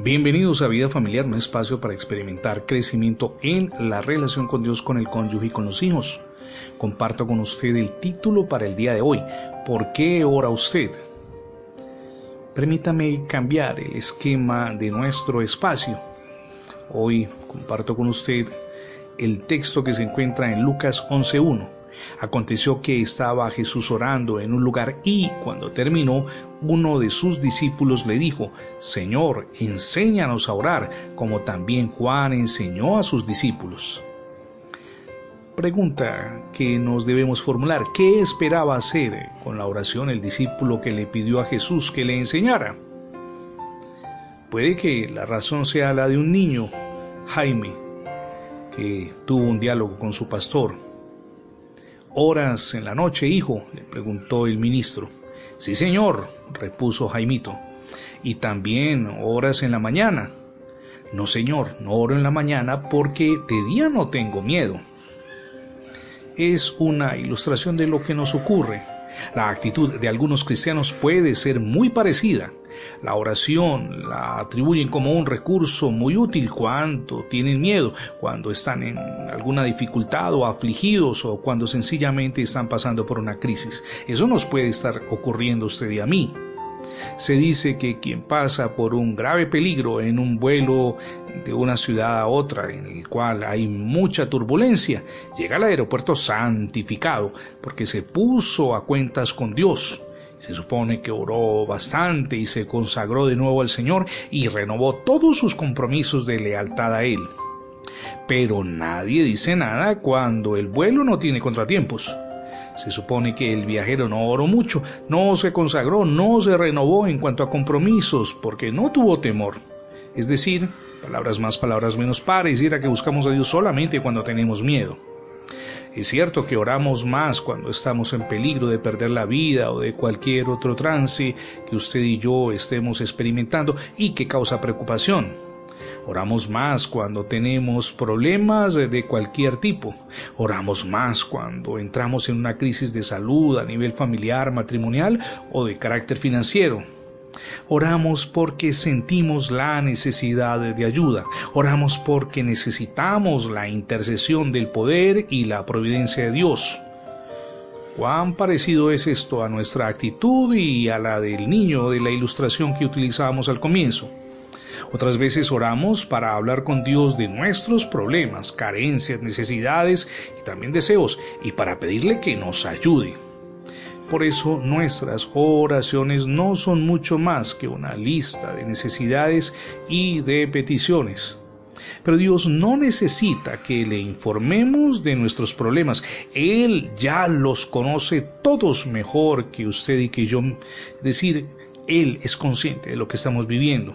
Bienvenidos a Vida Familiar, un espacio para experimentar crecimiento en la relación con Dios, con el cónyuge y con los hijos. Comparto con usted el título para el día de hoy. ¿Por qué ora usted? Permítame cambiar el esquema de nuestro espacio. Hoy comparto con usted el texto que se encuentra en Lucas 11.1 Aconteció que estaba Jesús orando en un lugar y, cuando terminó, uno de sus discípulos le dijo, Señor, enséñanos a orar, como también Juan enseñó a sus discípulos. Pregunta que nos debemos formular, ¿qué esperaba hacer con la oración el discípulo que le pidió a Jesús que le enseñara? Puede que la razón sea la de un niño, Jaime, que tuvo un diálogo con su pastor ¿Horas en la noche, hijo? le preguntó el ministro. Sí, señor, repuso Jaimito. ¿Y también horas en la mañana? No, señor, no oro en la mañana porque de día no tengo miedo. Es una ilustración de lo que nos ocurre la actitud de algunos cristianos puede ser muy parecida. La oración la atribuyen como un recurso muy útil cuando tienen miedo, cuando están en alguna dificultad o afligidos o cuando sencillamente están pasando por una crisis. Eso nos puede estar ocurriendo usted y a mí. Se dice que quien pasa por un grave peligro en un vuelo de una ciudad a otra en el cual hay mucha turbulencia, llega al aeropuerto santificado porque se puso a cuentas con Dios. Se supone que oró bastante y se consagró de nuevo al Señor y renovó todos sus compromisos de lealtad a Él. Pero nadie dice nada cuando el vuelo no tiene contratiempos. Se supone que el viajero no oró mucho, no se consagró, no se renovó en cuanto a compromisos, porque no tuvo temor. Es decir, palabras más, palabras menos, pareciera que buscamos a Dios solamente cuando tenemos miedo. Es cierto que oramos más cuando estamos en peligro de perder la vida o de cualquier otro trance que usted y yo estemos experimentando y que causa preocupación. Oramos más cuando tenemos problemas de cualquier tipo. Oramos más cuando entramos en una crisis de salud a nivel familiar, matrimonial o de carácter financiero. Oramos porque sentimos la necesidad de ayuda. Oramos porque necesitamos la intercesión del poder y la providencia de Dios. ¿Cuán parecido es esto a nuestra actitud y a la del niño de la ilustración que utilizábamos al comienzo? Otras veces oramos para hablar con Dios de nuestros problemas, carencias, necesidades y también deseos y para pedirle que nos ayude. Por eso nuestras oraciones no son mucho más que una lista de necesidades y de peticiones. Pero Dios no necesita que le informemos de nuestros problemas. Él ya los conoce todos mejor que usted y que yo. Es decir, Él es consciente de lo que estamos viviendo.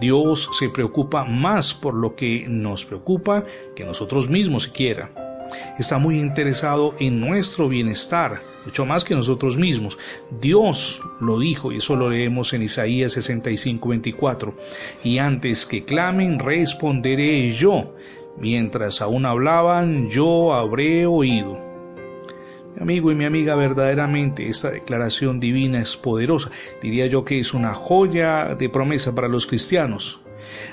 Dios se preocupa más por lo que nos preocupa que nosotros mismos siquiera. Está muy interesado en nuestro bienestar, mucho más que nosotros mismos. Dios lo dijo, y eso lo leemos en Isaías 65, 24. Y antes que clamen, responderé yo. Mientras aún hablaban, yo habré oído. Mi amigo y mi amiga, verdaderamente esta declaración divina es poderosa. Diría yo que es una joya de promesa para los cristianos.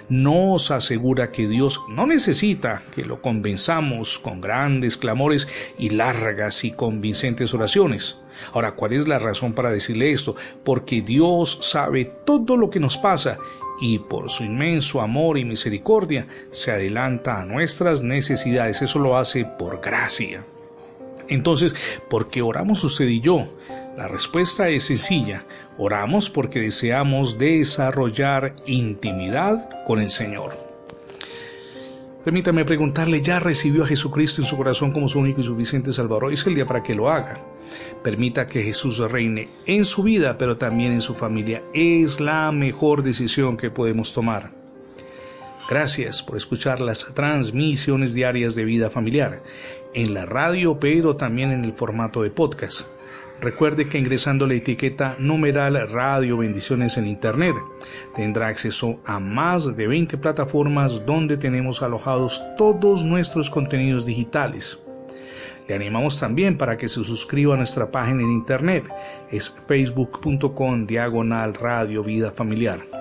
Nos asegura que Dios no necesita que lo convenzamos con grandes clamores y largas y convincentes oraciones. Ahora, ¿cuál es la razón para decirle esto? Porque Dios sabe todo lo que nos pasa y por su inmenso amor y misericordia se adelanta a nuestras necesidades. Eso lo hace por gracia. Entonces, ¿por qué oramos usted y yo? La respuesta es sencilla. Oramos porque deseamos desarrollar intimidad con el Señor. Permítame preguntarle, ¿ya recibió a Jesucristo en su corazón como su único y suficiente Salvador? Es el día para que lo haga. Permita que Jesús reine en su vida, pero también en su familia. Es la mejor decisión que podemos tomar. Gracias por escuchar las transmisiones diarias de vida familiar en la radio, pero también en el formato de podcast. Recuerde que ingresando la etiqueta numeral Radio Bendiciones en Internet tendrá acceso a más de 20 plataformas donde tenemos alojados todos nuestros contenidos digitales. Le animamos también para que se suscriba a nuestra página en Internet. Es facebook.com diagonal Radio Vida Familiar.